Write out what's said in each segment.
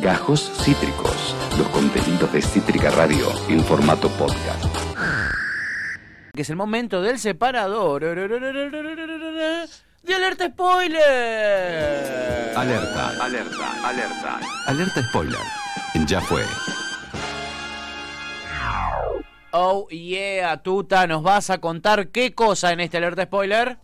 Gajos Cítricos, los contenidos de Cítrica Radio en formato podcast. Que es el momento del separador de alerta spoiler. Alerta, alerta, alerta. Alerta spoiler. Ya fue. Oh yeah, Tuta, ¿nos vas a contar qué cosa en este alerta spoiler?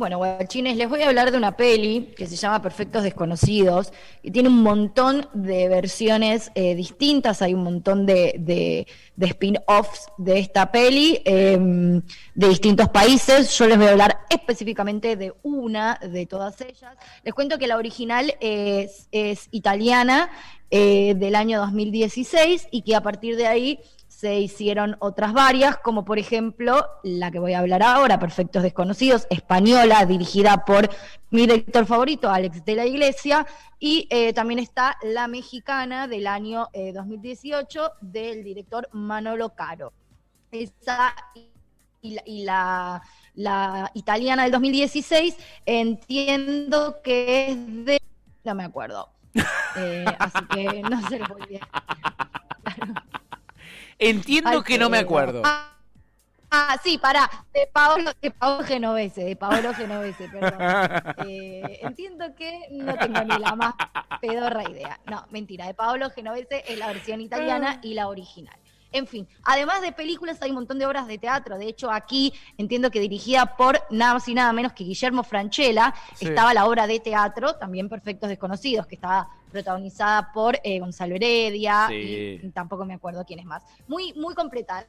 Bueno, guachines, les voy a hablar de una peli que se llama Perfectos Desconocidos y tiene un montón de versiones eh, distintas, hay un montón de, spin-offs de esta peli em, de distintos países. Yo les voy a hablar específicamente de una de todas ellas. Les cuento que la original es, italiana eh, del año 2016 y que a partir de ahí se hicieron otras varias, como por ejemplo la que voy a hablar ahora, Perfectos Desconocidos, española, dirigida por mi director favorito, Alex de la Iglesia, y eh, también está la mexicana del año 2018 eh, del director Manolo Caro. Esa y la, italiana del 2016 entiendo que es de... No me acuerdo. Eh, así que no se lo voy a... Entiendo que no me acuerdo. Ah, ah, sí, pará, de Paolo, de Paolo Genovese, de Paolo Genovese, perdón. Eh, entiendo que no tengo ni la más pedorra idea. No, mentira, de Paolo Genovese es la versión italiana y la original. En fin, además de películas hay un montón de obras de teatro. De hecho, aquí entiendo que dirigida por nada más y nada menos que Guillermo Franchella, estaba la obra de teatro, también Perfectos Desconocidos, que estaba protagonizada por eh, Gonzalo Heredia y tampoco me acuerdo quién es más. Muy, muy completa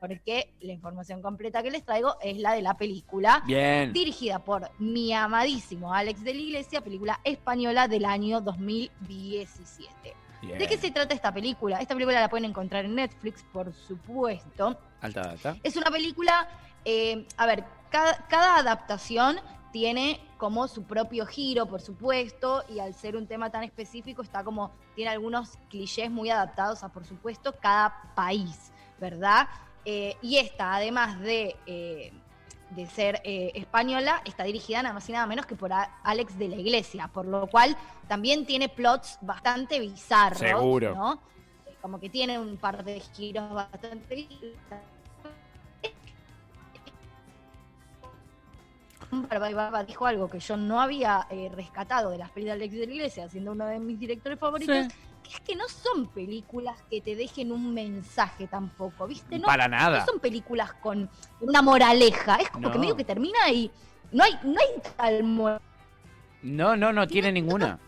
porque la información completa que les traigo es la de la película. Bien. Dirigida por mi amadísimo Alex de la Iglesia, película española del año 2017. ¿De qué se trata esta película? Esta película la pueden encontrar en Netflix, por supuesto. Alta data. Es una película, eh, a ver, cada, adaptación tiene como su propio giro, por supuesto, y al ser un tema tan específico está como, tiene algunos clichés muy adaptados a, por supuesto, cada país, ¿verdad? Eh, y esta, además de, eh, de ser eh, española, está dirigida nada más y nada menos que por Alex de la Iglesia, por lo cual también tiene plots bastante bizarros. Seguro. ¿no? Como que tiene un par de giros bastante Barba dijo algo que yo no había rescatado de las películas de Alex de la Iglesia, siendo uno de mis directores favoritos, es que no son películas que te dejen un mensaje tampoco, ¿viste? No, Para nada. No son películas con una moraleja. Es como que medio que termina y no hay, no hay tal No, no, no tiene ninguna.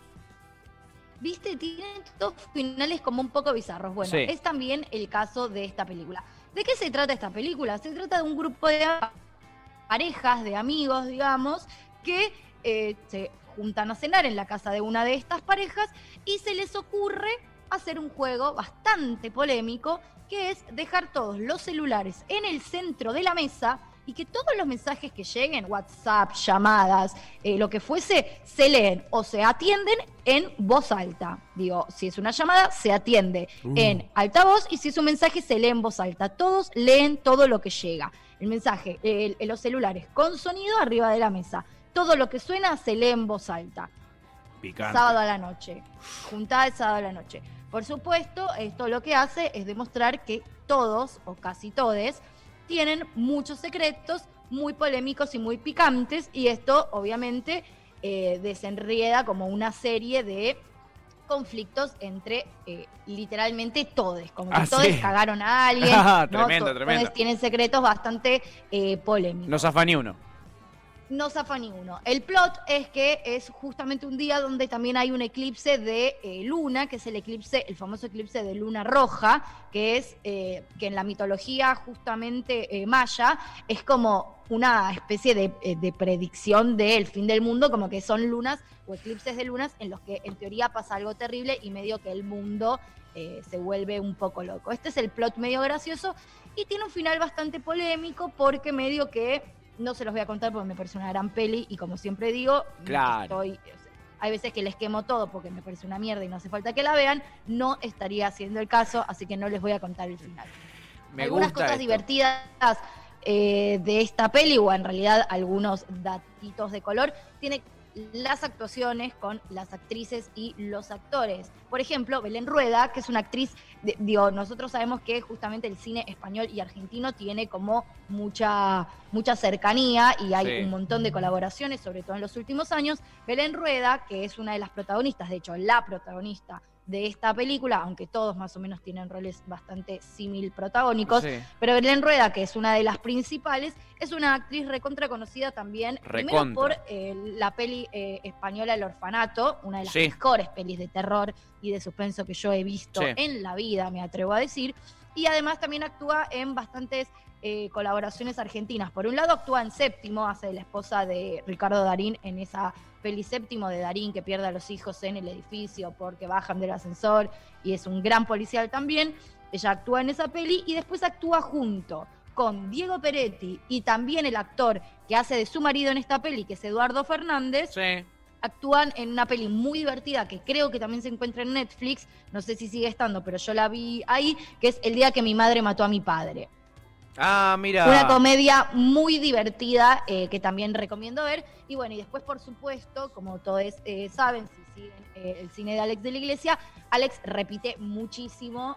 ¿Viste? Tiene dos finales como un poco bizarros. Bueno, es también el caso de esta película. ¿De qué se trata esta película? Se trata de un grupo de parejas, de amigos, digamos, que eh, se juntan a cenar en la casa de una de estas parejas y se les ocurre hacer un juego bastante polémico que es dejar todos los celulares en el centro de la mesa y que todos los mensajes que lleguen, WhatsApp, llamadas, eh, lo que fuese, se leen o se atienden en voz alta. Digo, si es una llamada, se atiende uh. en alta voz y si es un mensaje, se lee en voz alta. Todos leen todo lo que llega. El mensaje, en los celulares con sonido arriba de la mesa todo lo que suena se lee en voz alta. Sábado a la noche. Juntada el sábado a la noche. Por supuesto, esto lo que hace es demostrar que todos, o casi todos, tienen muchos secretos muy polémicos y muy picantes, y esto obviamente eh, desenrieda como una serie de conflictos entre eh, literalmente todos, como que ah, todos cagaron a alguien, tremendo, tremendo. tienen secretos bastante eh, polémicos. No zafa ni uno no zafa ninguno. El plot es que es justamente un día donde también hay un eclipse de eh, luna, que es el eclipse, el famoso eclipse de luna roja, que es eh, que en la mitología justamente eh, maya es como una especie de, predicción del fin del mundo, como que son lunas o eclipses de lunas en los que en teoría pasa algo terrible y medio que el mundo se vuelve un poco loco. Este es el plot medio gracioso y tiene un final bastante polémico porque medio que no se los voy a contar porque me parece una gran peli y como siempre digo, estoy, hay veces que les quemo todo porque me parece una mierda y no hace falta que la vean, no estaría haciendo el caso, así que no les voy a contar el final. Algunas cosas divertidas eh, de esta peli, o en realidad algunos datitos de color, tiene las actuaciones con las actrices y los actores. Por ejemplo, Belén Rueda, que es una actriz, digo, nosotros sabemos que justamente el cine español y argentino tiene como mucha, mucha cercanía y hay un montón de colaboraciones, sobre todo en los últimos años. Belén Rueda, que es una de las protagonistas, de hecho, la protagonista de esta película, aunque todos más o menos tienen roles bastante simil protagónicos, pero Belén Rueda, que es una de las principales, es una actriz recontra conocida también, primero por eh, la peli eh, española El Orfanato, una de las mejores pelis de terror y de suspenso que yo he visto en la vida, me atrevo a decir, y además también actúa en bastantes eh, colaboraciones argentinas. Por un lado actúa en Séptimo, hace de la esposa de Ricardo Darín en esa peli Séptimo de Darín que pierde a los hijos en el edificio porque bajan del ascensor y es un gran policial también. Ella actúa en esa peli y después actúa junto con Diego Peretti y también el actor que hace de su marido en esta peli, que es Eduardo Fernández. Actúan en una peli muy divertida que creo que también se encuentra en Netflix, no sé si sigue estando, pero yo la vi ahí, que es El día que mi madre mató a mi padre. Ah, mira. Una comedia muy divertida eh, que también recomiendo ver. Y bueno, y después, por supuesto, como todos eh, saben, si siguen eh, el cine de Alex de la Iglesia, Alex repite muchísimo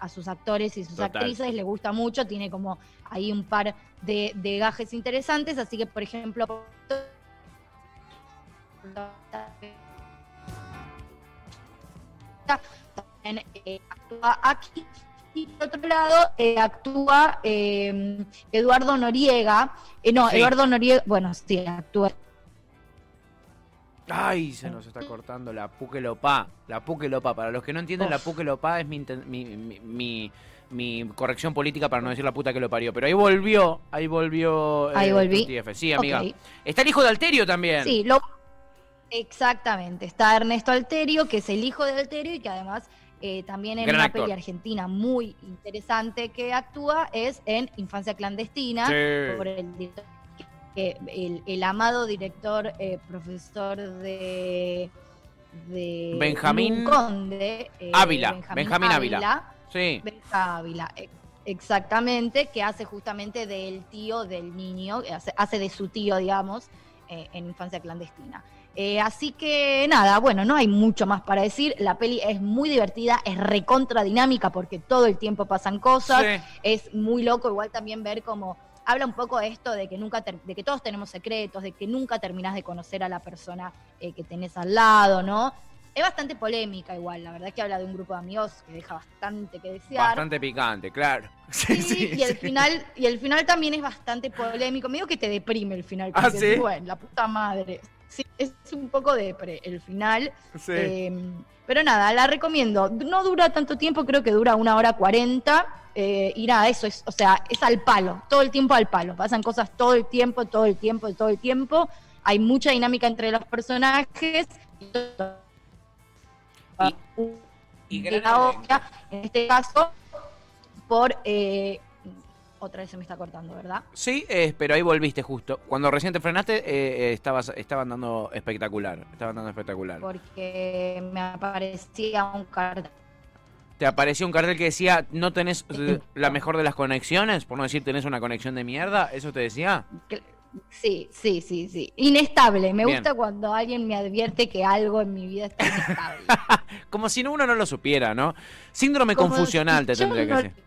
a sus actores y sus actrices, le gusta mucho, tiene como ahí un par de, de gajes interesantes. Así que, por ejemplo, también actúa aquí y por otro lado eh, actúa em, Eduardo Noriega. Eh, no, Eduardo Noriega, bueno, sí, actúa. Ay, se nos está cortando la Puquelopá. La Puquelopá. Para los que no entienden, la Puquelopá es mi, mi, mi, corrección política para no decir la puta que lo parió. Pero ahí volvió, ahí volvió. Eh, ahí volví. Sí, amiga. Está el hijo de Alterio también. Sí, lo... exactamente. Está Ernesto Alterio, que es el hijo de Alterio y que además eh, también en una peli argentina muy interesante que actúa es en Infancia Clandestina, por el, el, amado director, eh, profesor de, de Benjamín Conde, eh, Ávila, Benjamín, Ávila. Sí. Ávila, exactamente, que hace justamente del tío del niño, hace, hace de su tío, digamos, en Infancia Clandestina. Eh, así que nada, bueno, no hay mucho más para decir. La peli es muy divertida, es recontra dinámica porque todo el tiempo pasan cosas. Es muy loco igual también ver cómo habla un poco de esto de que nunca de que todos tenemos secretos, de que nunca terminás de conocer a la persona eh, que tenés al lado, ¿no? Es bastante polémica igual, la verdad que habla de un grupo de amigos que deja bastante que desear. Bastante picante, claro. Sí, y el final y el final también es bastante polémico, medio que te deprime el final, porque ¿Ah, bueno, la puta madre. Sí, es un poco depre el final. Em, pero nada, la recomiendo. No dura tanto tiempo, creo que dura una hora cuarenta. Eh, irá, eso es, o sea, es al palo, todo el tiempo al palo. Pasan cosas todo el tiempo, todo el tiempo, todo el tiempo. Hay mucha dinámica entre los personajes. Y, y, en este caso, por eh, otra vez se me está cortando, ¿verdad? Sí, eh, pero ahí volviste justo. Cuando recién te frenaste, eh, eh, estabas, estaban dando espectacular. Estaban dando espectacular. Porque me aparecía un cartel. ¿Te apareció un cartel que decía no tenés la mejor de las conexiones? Por no decir tenés una conexión de mierda. ¿Eso te decía? Sí, sí, sí, sí. Inestable. Me gusta cuando alguien me advierte que algo en mi vida está inestable. Como si uno no lo supiera, ¿no? Síndrome confusional te tendría que decir.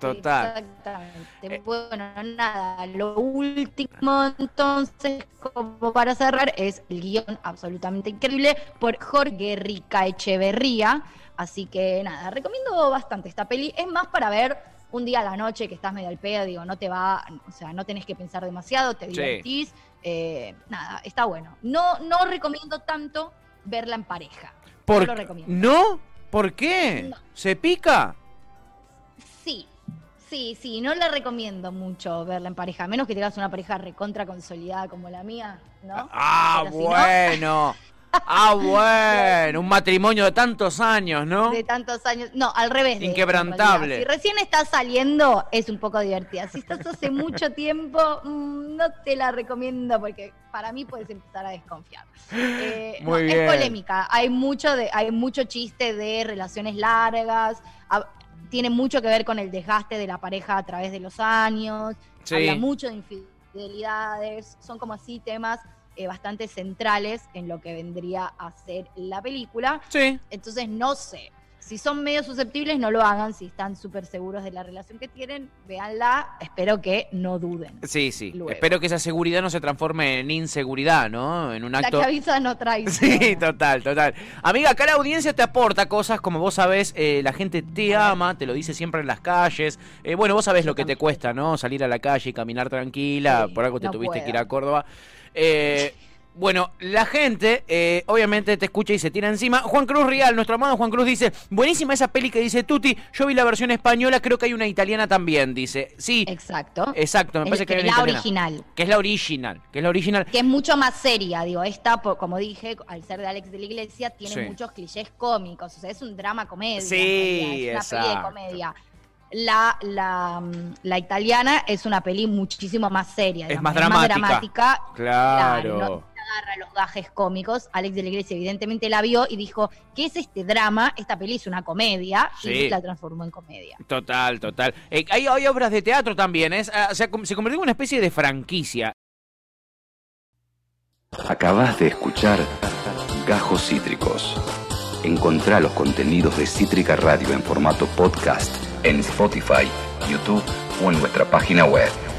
Total. Exactamente. Eh, bueno, nada, lo último entonces, como para cerrar, es el guion absolutamente increíble por Jorge Rica Echeverría. Así que nada, recomiendo bastante esta peli. Es más para ver un día a la noche que estás medio al pedo, digo, no te va, o sea, no tenés que pensar demasiado, te divertís. Eh, nada, está bueno. No, no recomiendo tanto verla en pareja. ¿Por no lo recomiendo. ¿No? ¿Por qué? ¿Se pica? Sí, Sí, no la recomiendo mucho verla en pareja, a menos que tengas una pareja recontra consolidada como la mía, ¿no? Ah, bueno. ah, bueno, un matrimonio de tantos años, ¿no? De tantos años. No, al revés. Inquebrantable. si recién estás saliendo, es un poco divertida. Si estás hace mucho tiempo, mm, no te la recomiendo porque para mí puedes empezar a desconfiar. Eh, Muy bien. Es polémica. Hay mucho, de, hay mucho chiste de relaciones largas tiene mucho que ver con el desgaste de la pareja a través de los años, habla mucho de infidelidades, son como así temas eh, bastante centrales en lo que vendría a ser la película. Sí. Entonces no sé. Si son medio susceptibles, no lo hagan. Si están súper seguros de la relación que tienen, véanla. Espero que no duden. Sí, sí. Espero que esa seguridad no se transforme en inseguridad, ¿no? En un acto. La que avisa no trae. Sí, total, total. Amiga, acá la audiencia te aporta cosas, como vos sabés, eh, la gente te ama, te lo dice siempre en las calles. Eh, bueno, vos sabés lo que te cuesta, ¿no? Salir a la calle y caminar tranquila. por algo te tuviste que ir a Córdoba. Eh. Bueno, la gente eh, obviamente te escucha y se tira encima. Juan Cruz Real, nuestro amado Juan Cruz dice, buenísima esa peli que dice Tuti, yo vi la versión española, creo que hay una italiana también, dice. Sí. Exacto. Exacto, me parece que, es la original. Que es la original, que es la original. Que es mucho más seria, digo, esta, como dije, al ser de Alex de la Iglesia, tiene muchos clichés cómicos, o sea, es un drama comedia. Sí, es una peli de comedia. La, la, la, italiana es una peli muchísimo más seria. Es más dramática. más dramática. Claro agarra los gajes cómicos. Alex de la Iglesia evidentemente la vio y dijo, ¿qué es este drama? Esta peli es una comedia y la transformó en comedia. Total, total. Eh, hay, obras de teatro también, ¿eh? o sea, se convirtió en una especie de franquicia. Acabas de escuchar Gajos Cítricos. Encontrá los contenidos de Cítrica Radio en formato podcast en Spotify, YouTube o en nuestra página web.